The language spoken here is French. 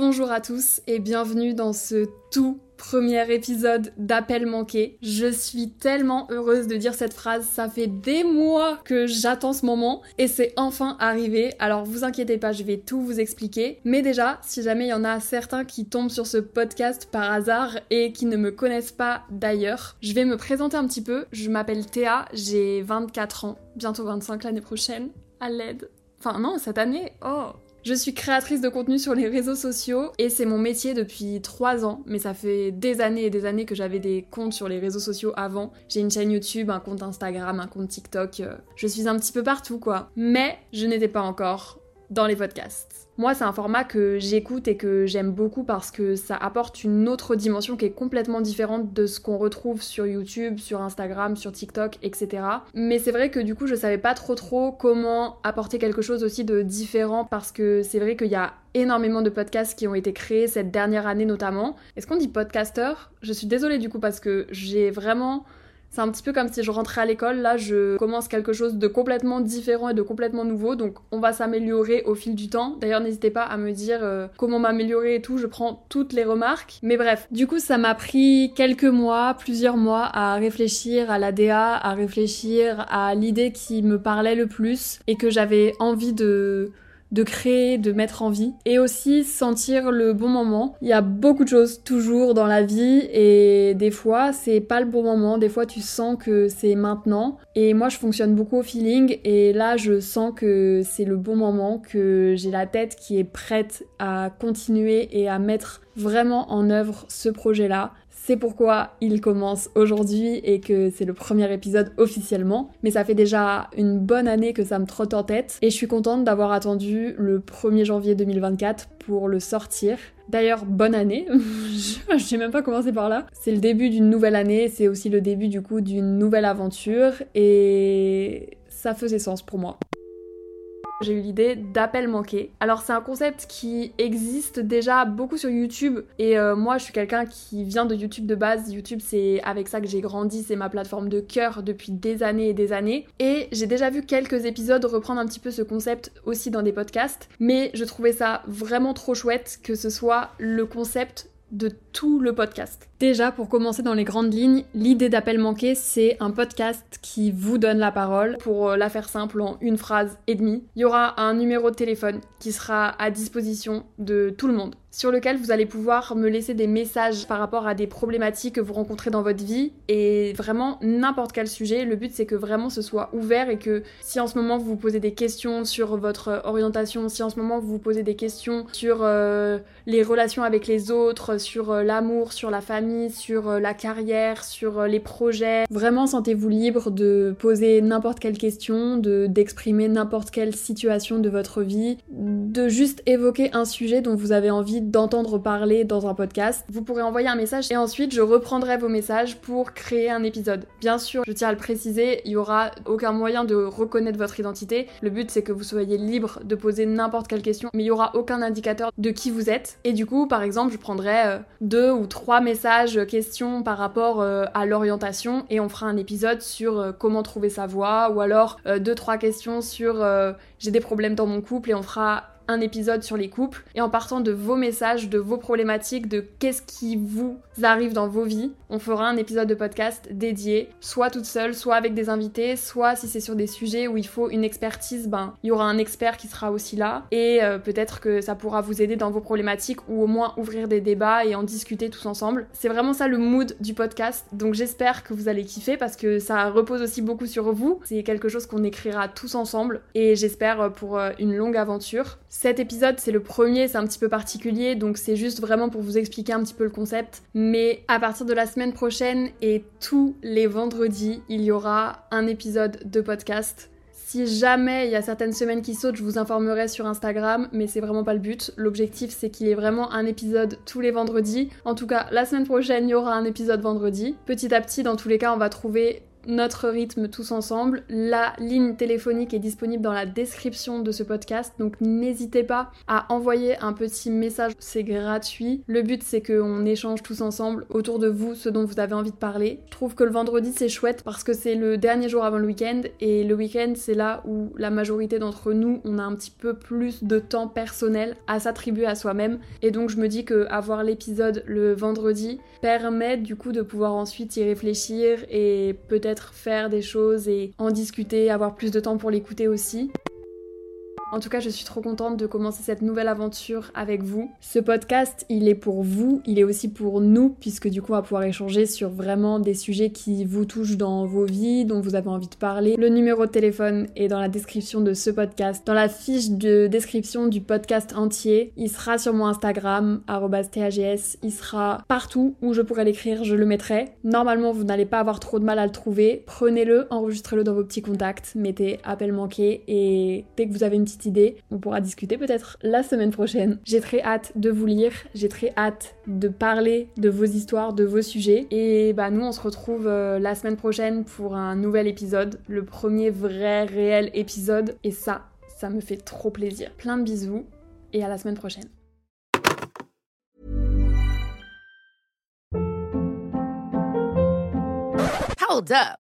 Bonjour à tous et bienvenue dans ce tout premier épisode d'Appel manqué. Je suis tellement heureuse de dire cette phrase, ça fait des mois que j'attends ce moment et c'est enfin arrivé. Alors vous inquiétez pas, je vais tout vous expliquer. Mais déjà, si jamais il y en a certains qui tombent sur ce podcast par hasard et qui ne me connaissent pas d'ailleurs, je vais me présenter un petit peu. Je m'appelle Théa, j'ai 24 ans, bientôt 25 l'année prochaine. À l'aide. Enfin non, cette année, oh je suis créatrice de contenu sur les réseaux sociaux et c'est mon métier depuis 3 ans, mais ça fait des années et des années que j'avais des comptes sur les réseaux sociaux avant. J'ai une chaîne YouTube, un compte Instagram, un compte TikTok, euh, je suis un petit peu partout quoi. Mais je n'étais pas encore dans les podcasts. Moi, c'est un format que j'écoute et que j'aime beaucoup parce que ça apporte une autre dimension qui est complètement différente de ce qu'on retrouve sur YouTube, sur Instagram, sur TikTok, etc. Mais c'est vrai que du coup, je savais pas trop trop comment apporter quelque chose aussi de différent parce que c'est vrai qu'il y a énormément de podcasts qui ont été créés cette dernière année notamment. Est-ce qu'on dit podcaster Je suis désolée du coup parce que j'ai vraiment c'est un petit peu comme si je rentrais à l'école, là je commence quelque chose de complètement différent et de complètement nouveau, donc on va s'améliorer au fil du temps. D'ailleurs n'hésitez pas à me dire euh, comment m'améliorer et tout, je prends toutes les remarques. Mais bref, du coup ça m'a pris quelques mois, plusieurs mois à réfléchir à la DA, à réfléchir à l'idée qui me parlait le plus et que j'avais envie de de créer, de mettre en vie et aussi sentir le bon moment. Il y a beaucoup de choses toujours dans la vie et des fois c'est pas le bon moment, des fois tu sens que c'est maintenant et moi je fonctionne beaucoup au feeling et là je sens que c'est le bon moment, que j'ai la tête qui est prête à continuer et à mettre vraiment en œuvre ce projet-là. C'est pourquoi il commence aujourd'hui et que c'est le premier épisode officiellement. Mais ça fait déjà une bonne année que ça me trotte en tête et je suis contente d'avoir attendu le 1er janvier 2024 pour le sortir. D'ailleurs, bonne année. je sais même pas commencer par là. C'est le début d'une nouvelle année, c'est aussi le début du coup d'une nouvelle aventure et ça faisait sens pour moi j'ai eu l'idée d'appel manqué. Alors c'est un concept qui existe déjà beaucoup sur YouTube et euh, moi je suis quelqu'un qui vient de YouTube de base. YouTube c'est avec ça que j'ai grandi, c'est ma plateforme de cœur depuis des années et des années. Et j'ai déjà vu quelques épisodes reprendre un petit peu ce concept aussi dans des podcasts, mais je trouvais ça vraiment trop chouette que ce soit le concept de tout le podcast. Déjà, pour commencer dans les grandes lignes, l'idée d'appel manqué, c'est un podcast qui vous donne la parole. Pour euh, la faire simple, en une phrase et demie, il y aura un numéro de téléphone qui sera à disposition de tout le monde, sur lequel vous allez pouvoir me laisser des messages par rapport à des problématiques que vous rencontrez dans votre vie et vraiment n'importe quel sujet. Le but, c'est que vraiment ce soit ouvert et que si en ce moment vous vous posez des questions sur votre orientation, si en ce moment vous vous posez des questions sur euh, les relations avec les autres, sur euh, l'amour, sur la famille, sur euh, la carrière, sur les projets. Vraiment, sentez-vous libre de poser n'importe quelle question, de d'exprimer n'importe quelle situation de votre vie, de juste évoquer un sujet dont vous avez envie d'entendre parler dans un podcast, vous pourrez envoyer un message et ensuite je reprendrai vos messages pour créer un épisode. Bien sûr, je tiens à le préciser, il y aura aucun moyen de reconnaître votre identité. Le but c'est que vous soyez libre de poser n'importe quelle question, mais il y aura aucun indicateur de qui vous êtes. Et du coup, par exemple, je prendrai euh, deux ou trois messages, questions par rapport euh, à l'orientation et on fera un épisode sur euh, comment trouver sa voie ou alors deux trois questions sur j'ai des problèmes dans mon couple et on fera un épisode sur les couples et en partant de vos messages, de vos problématiques, de qu'est-ce qui vous arrive dans vos vies, on fera un épisode de podcast dédié, soit toute seule, soit avec des invités, soit si c'est sur des sujets où il faut une expertise, ben il y aura un expert qui sera aussi là et euh, peut-être que ça pourra vous aider dans vos problématiques ou au moins ouvrir des débats et en discuter tous ensemble. C'est vraiment ça le mood du podcast, donc j'espère que vous allez kiffer parce que ça repose aussi beaucoup sur vous. C'est quelque chose qu'on écrira tous ensemble et j'espère pour euh, une longue aventure. Cet épisode, c'est le premier, c'est un petit peu particulier, donc c'est juste vraiment pour vous expliquer un petit peu le concept. Mais à partir de la semaine prochaine et tous les vendredis, il y aura un épisode de podcast. Si jamais il y a certaines semaines qui sautent, je vous informerai sur Instagram, mais c'est vraiment pas le but. L'objectif c'est qu'il y ait vraiment un épisode tous les vendredis. En tout cas, la semaine prochaine, il y aura un épisode vendredi. Petit à petit, dans tous les cas, on va trouver notre rythme tous ensemble. La ligne téléphonique est disponible dans la description de ce podcast, donc n'hésitez pas à envoyer un petit message, c'est gratuit. Le but c'est qu'on échange tous ensemble autour de vous ce dont vous avez envie de parler. Je trouve que le vendredi c'est chouette parce que c'est le dernier jour avant le week-end et le week-end c'est là où la majorité d'entre nous on a un petit peu plus de temps personnel à s'attribuer à soi-même et donc je me dis que avoir l'épisode le vendredi permet du coup de pouvoir ensuite y réfléchir et peut-être faire des choses et en discuter, avoir plus de temps pour l'écouter aussi. En tout cas, je suis trop contente de commencer cette nouvelle aventure avec vous. Ce podcast, il est pour vous, il est aussi pour nous, puisque du coup, on va pouvoir échanger sur vraiment des sujets qui vous touchent dans vos vies, dont vous avez envie de parler. Le numéro de téléphone est dans la description de ce podcast, dans la fiche de description du podcast entier. Il sera sur mon Instagram, TAGS, il sera partout où je pourrais l'écrire, je le mettrai. Normalement, vous n'allez pas avoir trop de mal à le trouver. Prenez-le, enregistrez-le dans vos petits contacts, mettez appel manqué et dès que vous avez une idée. On pourra discuter peut-être la semaine prochaine. J'ai très hâte de vous lire, j'ai très hâte de parler de vos histoires, de vos sujets. Et bah nous on se retrouve euh, la semaine prochaine pour un nouvel épisode, le premier vrai réel épisode. Et ça, ça me fait trop plaisir. Plein de bisous et à la semaine prochaine.